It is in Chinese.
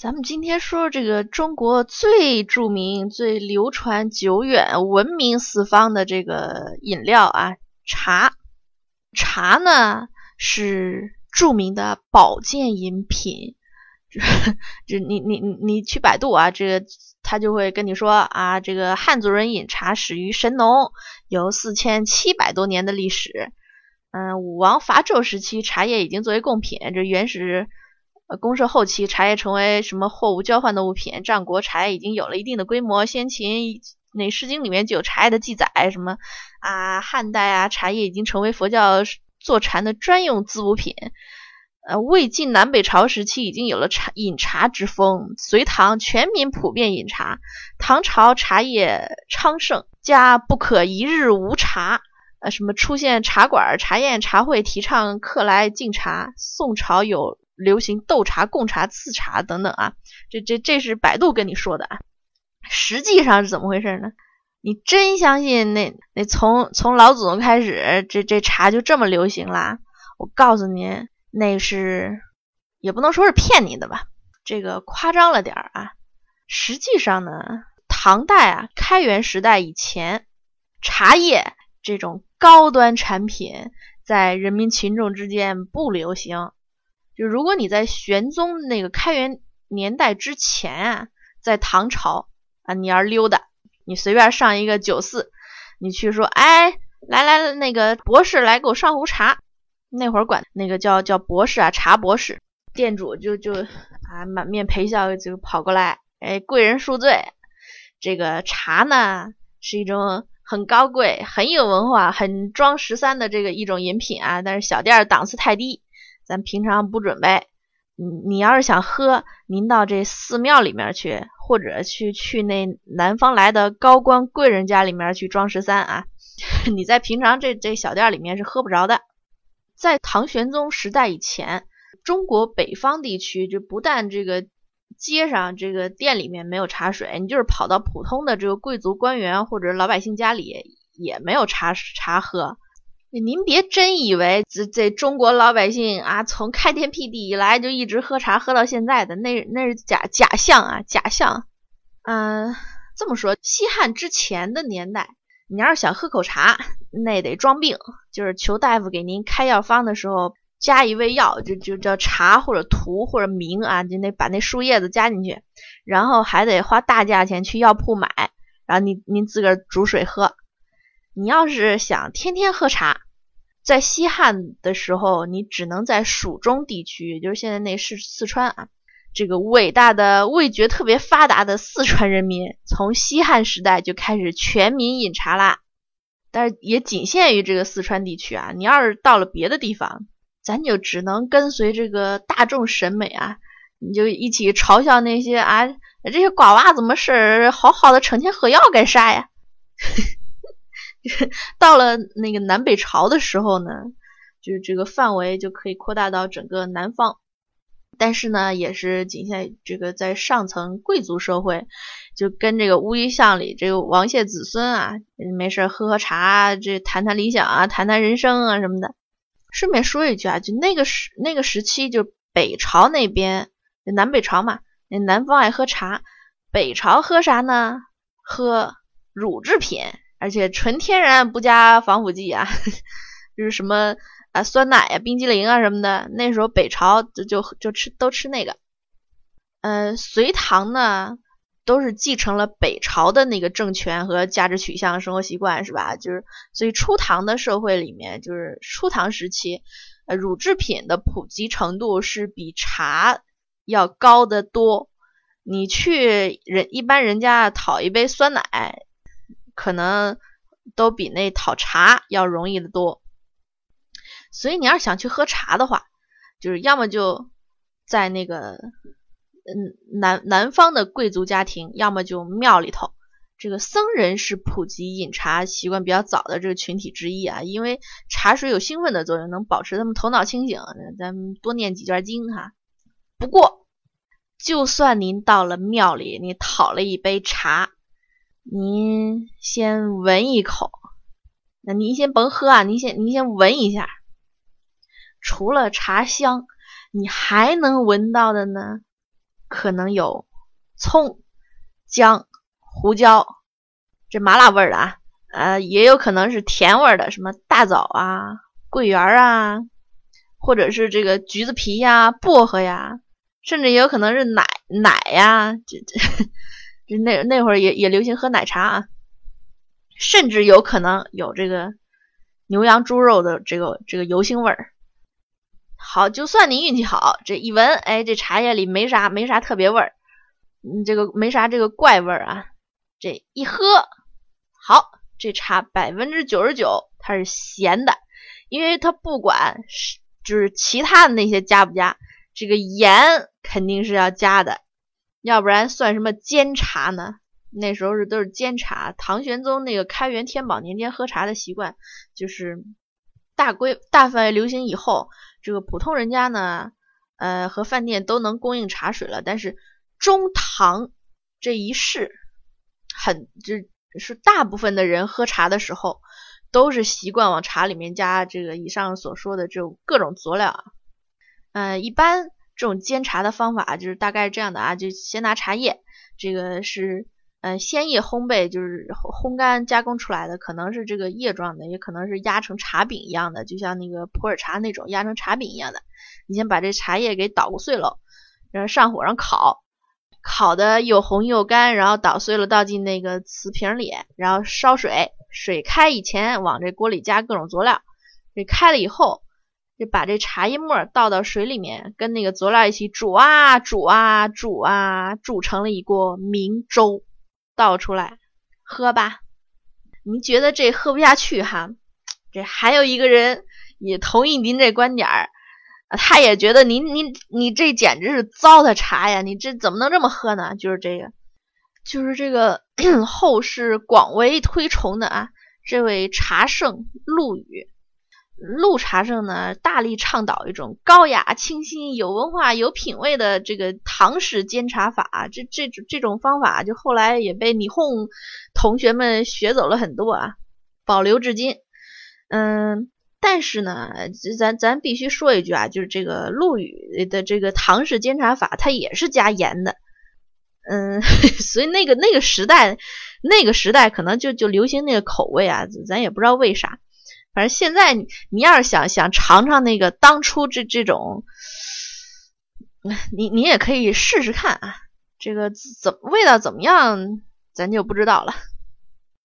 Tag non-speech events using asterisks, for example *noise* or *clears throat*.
咱们今天说这个中国最著名、最流传久远、闻名四方的这个饮料啊，茶。茶呢是著名的保健饮品。*laughs* 就你你你你去百度啊，这个他就会跟你说啊，这个汉族人饮茶始于神农，有四千七百多年的历史。嗯，武王伐纣时期，茶叶已经作为贡品。这原始公社后期，茶叶成为什么货物交换的物品？战国茶叶已经有了一定的规模。先秦那《诗经》里面就有茶叶的记载。什么啊？汉代啊，茶叶已经成为佛教坐禅的专用滋补品。呃，魏晋南北朝时期已经有了茶饮茶之风，隋唐全民普遍饮茶，唐朝茶叶昌盛，家不可一日无茶。呃，什么出现茶馆、茶宴、茶会，提倡客来敬茶。宋朝有流行斗茶、贡茶、赐茶等等啊，这这这是百度跟你说的啊，实际上是怎么回事呢？你真相信那那从从老祖宗开始，这这茶就这么流行啦？我告诉您。那是也不能说是骗你的吧，这个夸张了点儿啊。实际上呢，唐代啊，开元时代以前，茶叶这种高端产品在人民群众之间不流行。就如果你在玄宗那个开元年代之前啊，在唐朝啊，你要溜达，你随便上一个酒肆，你去说，哎，来来，那个博士来给我上壶茶。那会儿管那个叫叫博士啊，茶博士，店主就就啊满面陪笑就跑过来，哎，贵人恕罪，这个茶呢是一种很高贵、很有文化、很装十三的这个一种饮品啊，但是小店档次太低，咱平常不准备。你你要是想喝，您到这寺庙里面去，或者去去那南方来的高官贵人家里面去装十三啊，*laughs* 你在平常这这小店里面是喝不着的。在唐玄宗时代以前，中国北方地区就不但这个街上这个店里面没有茶水，你就是跑到普通的这个贵族官员或者老百姓家里也没有茶茶喝。您别真以为这这中国老百姓啊，从开天辟地以来就一直喝茶喝到现在的，那那是假假象啊，假象。嗯，这么说，西汉之前的年代。你要是想喝口茶，那得装病，就是求大夫给您开药方的时候加一味药，就就叫茶或者荼或者茗啊，就那把那树叶子加进去，然后还得花大价钱去药铺买，然后您您自个儿煮水喝。你要是想天天喝茶，在西汉的时候，你只能在蜀中地区，也就是现在那是四川啊。这个伟大的味觉特别发达的四川人民，从西汉时代就开始全民饮茶啦。但是也仅限于这个四川地区啊。你要是到了别的地方，咱就只能跟随这个大众审美啊，你就一起嘲笑那些啊这些瓜娃子没事儿，好好的成天喝药干啥呀？*laughs* *laughs* 到了那个南北朝的时候呢，就是这个范围就可以扩大到整个南方。但是呢，也是仅限这个在上层贵族社会，就跟这个乌衣巷里这个王谢子孙啊，没事喝喝茶，这谈谈理想啊，谈谈人生啊什么的。顺便说一句啊，就那个时那个时期，就北朝那边，南北朝嘛，南方爱喝茶，北朝喝啥呢？喝乳制品，而且纯天然，不加防腐剂啊，就是什么。啊，酸奶呀，冰激凌啊什么的，那时候北朝就就就吃都吃那个。嗯，隋唐呢，都是继承了北朝的那个政权和价值取向、生活习惯，是吧？就是所以初唐的社会里面，就是初唐时期，呃，乳制品的普及程度是比茶要高得多。你去人一般人家讨一杯酸奶，可能都比那讨茶要容易的多。所以你要是想去喝茶的话，就是要么就在那个嗯南南方的贵族家庭，要么就庙里头。这个僧人是普及饮茶习惯比较早的这个群体之一啊，因为茶水有兴奋的作用，能保持他们头脑清醒。咱们多念几卷经哈。不过，就算您到了庙里，你讨了一杯茶，您先闻一口，那您先甭喝啊，您先您先闻一下。除了茶香，你还能闻到的呢？可能有葱、姜、胡椒，这麻辣味儿的啊，呃，也有可能是甜味儿的，什么大枣啊、桂圆啊，或者是这个橘子皮呀、薄荷呀，甚至也有可能是奶奶呀，这这那那会儿也也流行喝奶茶啊，甚至有可能有这个牛羊猪肉的这个这个油腥味儿。好，就算你运气好，这一闻，哎，这茶叶里没啥没啥特别味儿，嗯，这个没啥这个怪味儿啊。这一喝，好，这茶百分之九十九它是咸的，因为它不管是就是其他的那些加不加，这个盐肯定是要加的，要不然算什么煎茶呢？那时候是都是煎茶。唐玄宗那个开元天宝年间喝茶的习惯，就是大规大范围流行以后。这个普通人家呢，呃，和饭店都能供应茶水了，但是中唐这一世，很就是大部分的人喝茶的时候，都是习惯往茶里面加这个以上所说的这种各种佐料啊。嗯，一般这种煎茶的方法就是大概这样的啊，就先拿茶叶，这个是。嗯，鲜叶烘焙就是烘干加工出来的，可能是这个叶状的，也可能是压成茶饼一样的，就像那个普洱茶那种压成茶饼一样的。你先把这茶叶给捣鼓碎了，然后上火上烤，烤的又红又干，然后捣碎了倒进那个瓷瓶里，然后烧水，水开以前往这锅里加各种佐料，这开了以后，就把这茶叶沫倒到水里面，跟那个佐料一起煮啊煮啊煮啊，煮成了一锅明粥。倒出来喝吧，您觉得这喝不下去哈？这还有一个人也同意您这观点儿，他也觉得您您你这简直是糟蹋茶呀！你这怎么能这么喝呢？就是这个，就是这个 *clears throat* 后世广为推崇的啊，这位茶圣陆羽。陆茶圣呢，大力倡导一种高雅、清新、有文化、有品位的这个唐式煎茶法。这这这种方法，就后来也被霓虹同学们学走了很多啊，保留至今。嗯，但是呢，咱咱必须说一句啊，就是这个陆羽的这个唐式煎茶法，它也是加盐的。嗯，*laughs* 所以那个那个时代，那个时代可能就就流行那个口味啊，咱也不知道为啥。反正现在你要是想想尝尝那个当初这这种，你你也可以试试看啊，这个怎味道怎么样，咱就不知道了。